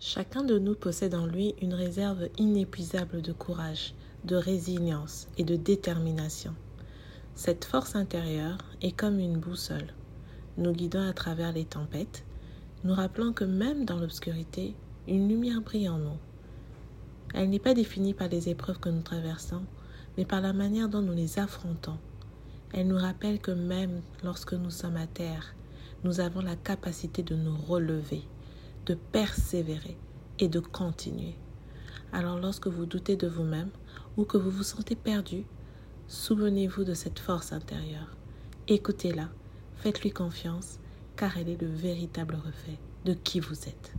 Chacun de nous possède en lui une réserve inépuisable de courage, de résilience et de détermination. Cette force intérieure est comme une boussole, nous guidant à travers les tempêtes, nous rappelant que même dans l'obscurité, une lumière brille en nous. Elle n'est pas définie par les épreuves que nous traversons, mais par la manière dont nous les affrontons. Elle nous rappelle que même lorsque nous sommes à terre, nous avons la capacité de nous relever de persévérer et de continuer. Alors lorsque vous doutez de vous-même ou que vous vous sentez perdu, souvenez-vous de cette force intérieure. Écoutez-la, faites-lui confiance, car elle est le véritable reflet de qui vous êtes.